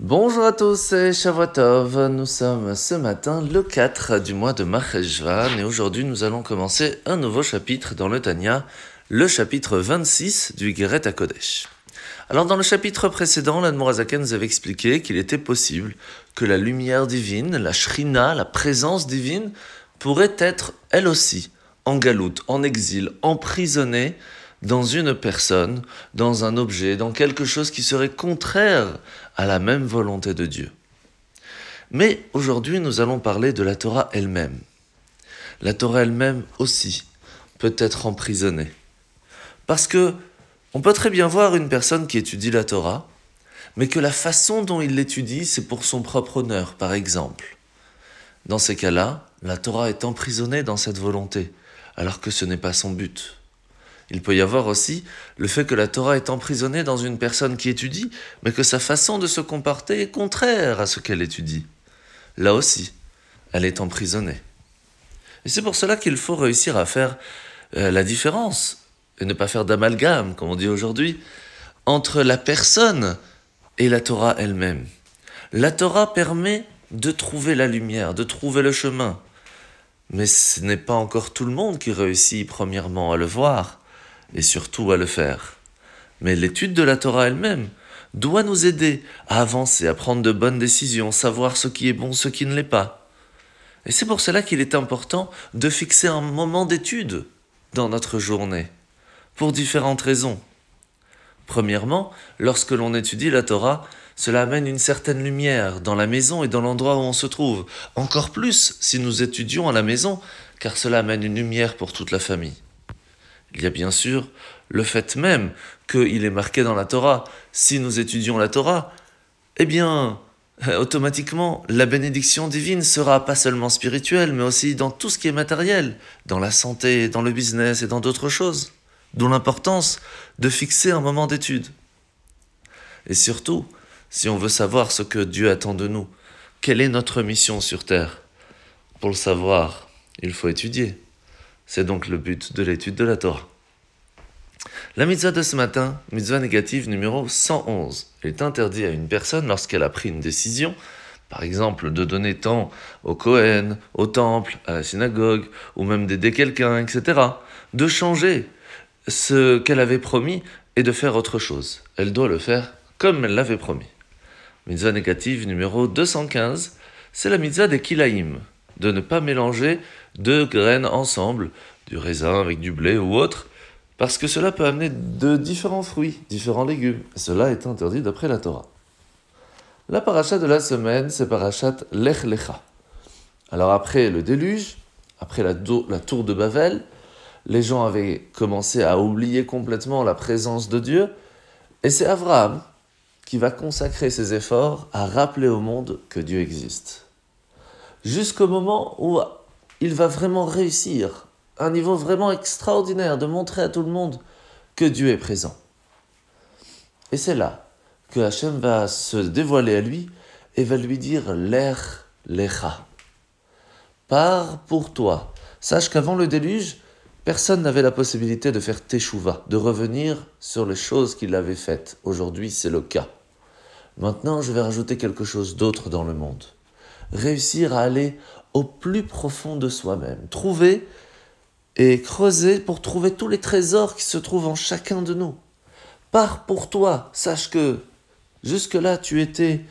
Bonjour à tous et Shavuotov. Nous sommes ce matin le 4 du mois de Maheshvan et aujourd'hui nous allons commencer un nouveau chapitre dans le Tanya, le chapitre 26 du Geret Kodesh. Alors dans le chapitre précédent, l'Admorazaken nous avait expliqué qu'il était possible que la lumière divine, la Shrina, la présence divine, pourrait être elle aussi en galoute, en exil, emprisonnée dans une personne, dans un objet, dans quelque chose qui serait contraire à la même volonté de Dieu. Mais aujourd'hui, nous allons parler de la Torah elle-même. La Torah elle-même aussi peut être emprisonnée. Parce que on peut très bien voir une personne qui étudie la Torah, mais que la façon dont il l'étudie, c'est pour son propre honneur, par exemple. Dans ces cas-là, la Torah est emprisonnée dans cette volonté, alors que ce n'est pas son but. Il peut y avoir aussi le fait que la Torah est emprisonnée dans une personne qui étudie, mais que sa façon de se comporter est contraire à ce qu'elle étudie. Là aussi, elle est emprisonnée. Et c'est pour cela qu'il faut réussir à faire euh, la différence, et ne pas faire d'amalgame, comme on dit aujourd'hui, entre la personne et la Torah elle-même. La Torah permet de trouver la lumière, de trouver le chemin. Mais ce n'est pas encore tout le monde qui réussit premièrement à le voir et surtout à le faire. Mais l'étude de la Torah elle-même doit nous aider à avancer, à prendre de bonnes décisions, savoir ce qui est bon, ce qui ne l'est pas. Et c'est pour cela qu'il est important de fixer un moment d'étude dans notre journée, pour différentes raisons. Premièrement, lorsque l'on étudie la Torah, cela amène une certaine lumière dans la maison et dans l'endroit où on se trouve. Encore plus si nous étudions à la maison, car cela amène une lumière pour toute la famille. Il y a bien sûr le fait même qu'il est marqué dans la Torah. Si nous étudions la Torah, eh bien, automatiquement, la bénédiction divine sera pas seulement spirituelle, mais aussi dans tout ce qui est matériel, dans la santé, dans le business et dans d'autres choses, dont l'importance de fixer un moment d'étude. Et surtout, si on veut savoir ce que Dieu attend de nous, quelle est notre mission sur Terre? Pour le savoir, il faut étudier. C'est donc le but de l'étude de la Torah. La mitzvah de ce matin, mitzvah négative numéro 111. Il est interdit à une personne lorsqu'elle a pris une décision, par exemple de donner temps au Kohen, au temple, à la synagogue, ou même d'aider quelqu'un, etc., de changer ce qu'elle avait promis et de faire autre chose. Elle doit le faire comme elle l'avait promis. Mitzvah négative numéro 215, c'est la mitzvah des kilaïm, de ne pas mélanger deux graines ensemble, du raisin avec du blé ou autre, parce que cela peut amener de différents fruits, différents légumes. Cela est interdit d'après la Torah. La paracha de la semaine, c'est parachat Lech Lecha. Alors après le déluge, après la, tour de Babel, les gens avaient commencé à oublier complètement la présence de Dieu, et c'est Abraham qui va consacrer ses efforts à rappeler au monde que Dieu existe. Jusqu'au moment où il va vraiment réussir un niveau vraiment extraordinaire de montrer à tout le monde que Dieu est présent. Et c'est là que Hachem va se dévoiler à lui et va lui dire l'air lecha. Pars pour toi. Sache qu'avant le déluge, personne n'avait la possibilité de faire teshuva, de revenir sur les choses qu'il avait faites. Aujourd'hui, c'est le cas. Maintenant, je vais rajouter quelque chose d'autre dans le monde. Réussir à aller au plus profond de soi-même. Trouver et creuser pour trouver tous les trésors qui se trouvent en chacun de nous. Pars pour toi, sache que jusque-là tu étais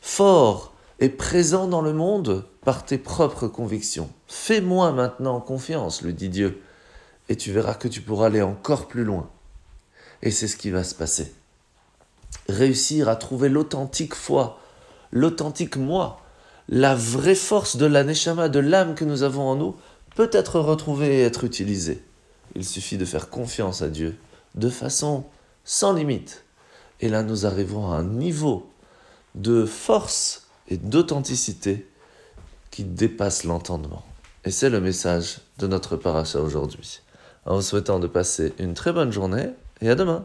fort et présent dans le monde par tes propres convictions. Fais-moi maintenant confiance, lui dit Dieu, et tu verras que tu pourras aller encore plus loin. Et c'est ce qui va se passer. Réussir à trouver l'authentique foi, l'authentique moi, la vraie force de la de l'âme que nous avons en nous, peut être retrouvée et être utilisée. Il suffit de faire confiance à Dieu de façon sans limite. Et là, nous arrivons à un niveau de force et d'authenticité qui dépasse l'entendement. Et c'est le message de notre paracha aujourd'hui. En vous souhaitant de passer une très bonne journée et à demain.